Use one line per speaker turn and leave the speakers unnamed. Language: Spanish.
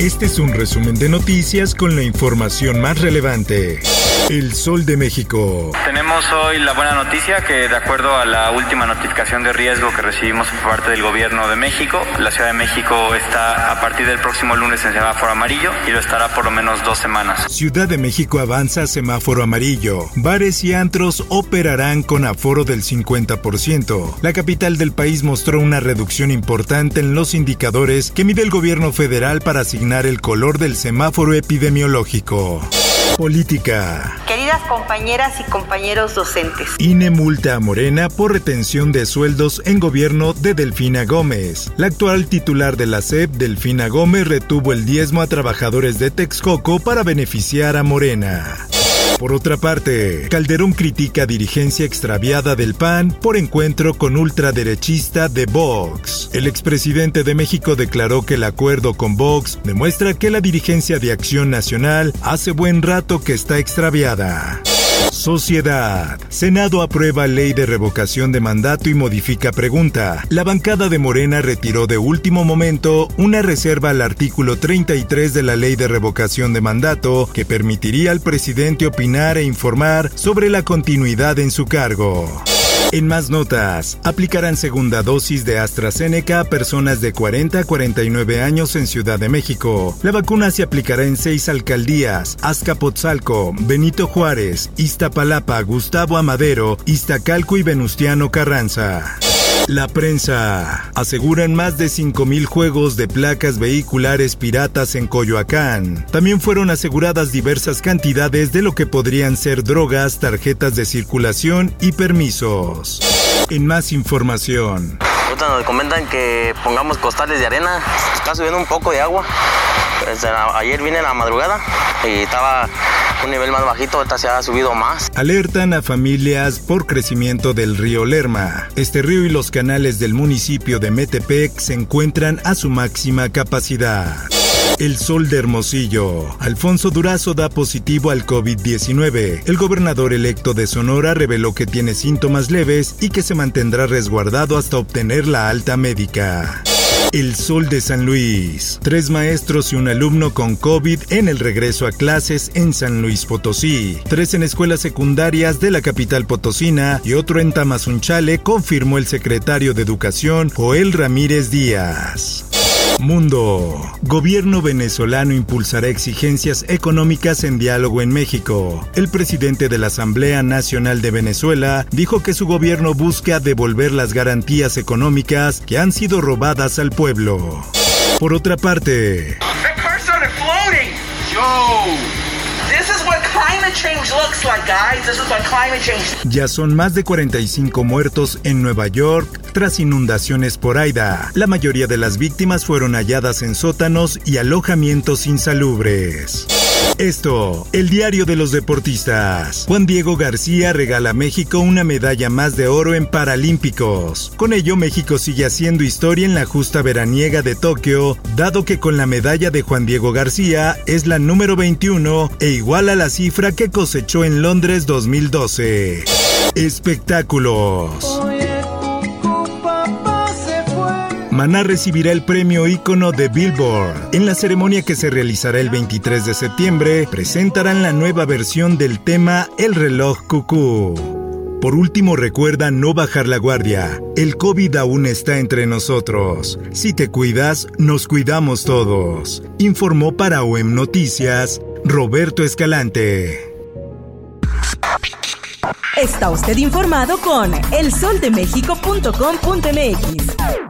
Este es un resumen de noticias con la información más relevante. El Sol de México.
Tenemos hoy la buena noticia que de acuerdo a la última notificación de riesgo que recibimos por parte del gobierno de México, la Ciudad de México está a partir del próximo lunes en semáforo amarillo y lo estará por lo menos dos semanas.
Ciudad de México avanza a semáforo amarillo. Bares y antros operarán con aforo del 50%. La capital del país mostró una reducción importante en los indicadores que mide el gobierno federal para asignar el color del semáforo epidemiológico. Política.
Queridas compañeras y compañeros docentes.
INE multa a Morena por retención de sueldos en gobierno de Delfina Gómez. La actual titular de la SEP, Delfina Gómez, retuvo el diezmo a trabajadores de Texcoco para beneficiar a Morena. Por otra parte, Calderón critica dirigencia extraviada del PAN por encuentro con ultraderechista de Vox. El expresidente de México declaró que el acuerdo con Vox demuestra que la dirigencia de Acción Nacional hace buen rato que está extraviada. Sociedad. Senado aprueba ley de revocación de mandato y modifica pregunta. La bancada de Morena retiró de último momento una reserva al artículo 33 de la ley de revocación de mandato que permitiría al presidente opinar e informar sobre la continuidad en su cargo. En más notas, aplicarán segunda dosis de AstraZeneca a personas de 40 a 49 años en Ciudad de México. La vacuna se aplicará en seis alcaldías: Azcapotzalco, Benito Juárez, Iztapalapa, Gustavo Amadero, Iztacalco y Venustiano Carranza. La prensa. Aseguran más de 5.000 juegos de placas vehiculares piratas en Coyoacán. También fueron aseguradas diversas cantidades de lo que podrían ser drogas, tarjetas de circulación y permisos. En más información.
Nos comentan que pongamos costales de arena. Está subiendo un poco de agua. ayer vine a la madrugada y estaba un nivel más bajito, ahorita se ha subido más.
Alertan a familias por crecimiento del río Lerma. Este río y los canales del municipio de Metepec se encuentran a su máxima capacidad. El sol de Hermosillo. Alfonso Durazo da positivo al COVID-19. El gobernador electo de Sonora reveló que tiene síntomas leves y que se mantendrá resguardado hasta obtener la alta médica. El Sol de San Luis. Tres maestros y un alumno con COVID en el regreso a clases en San Luis Potosí. Tres en escuelas secundarias de la capital potosina y otro en Tamazunchale, confirmó el secretario de Educación, Joel Ramírez Díaz. Mundo. Gobierno venezolano impulsará exigencias económicas en diálogo en México. El presidente de la Asamblea Nacional de Venezuela dijo que su gobierno busca devolver las garantías económicas que han sido robadas al pueblo. Por otra parte, ya son más de 45 muertos en Nueva York tras inundaciones por Aida. La mayoría de las víctimas fueron halladas en sótanos y alojamientos insalubres. Esto, el diario de los deportistas. Juan Diego García regala a México una medalla más de oro en Paralímpicos. Con ello, México sigue haciendo historia en la justa veraniega de Tokio, dado que con la medalla de Juan Diego García es la número 21 e igual a la cifra que cosechó en Londres 2012. Espectáculos. Maná recibirá el premio ícono de Billboard. En la ceremonia que se realizará el 23 de septiembre, presentarán la nueva versión del tema El reloj cucú. Por último, recuerda no bajar la guardia. El COVID aún está entre nosotros. Si te cuidas, nos cuidamos todos. Informó para OEM Noticias Roberto Escalante.
Está usted informado con elsoldemexico.com.mx.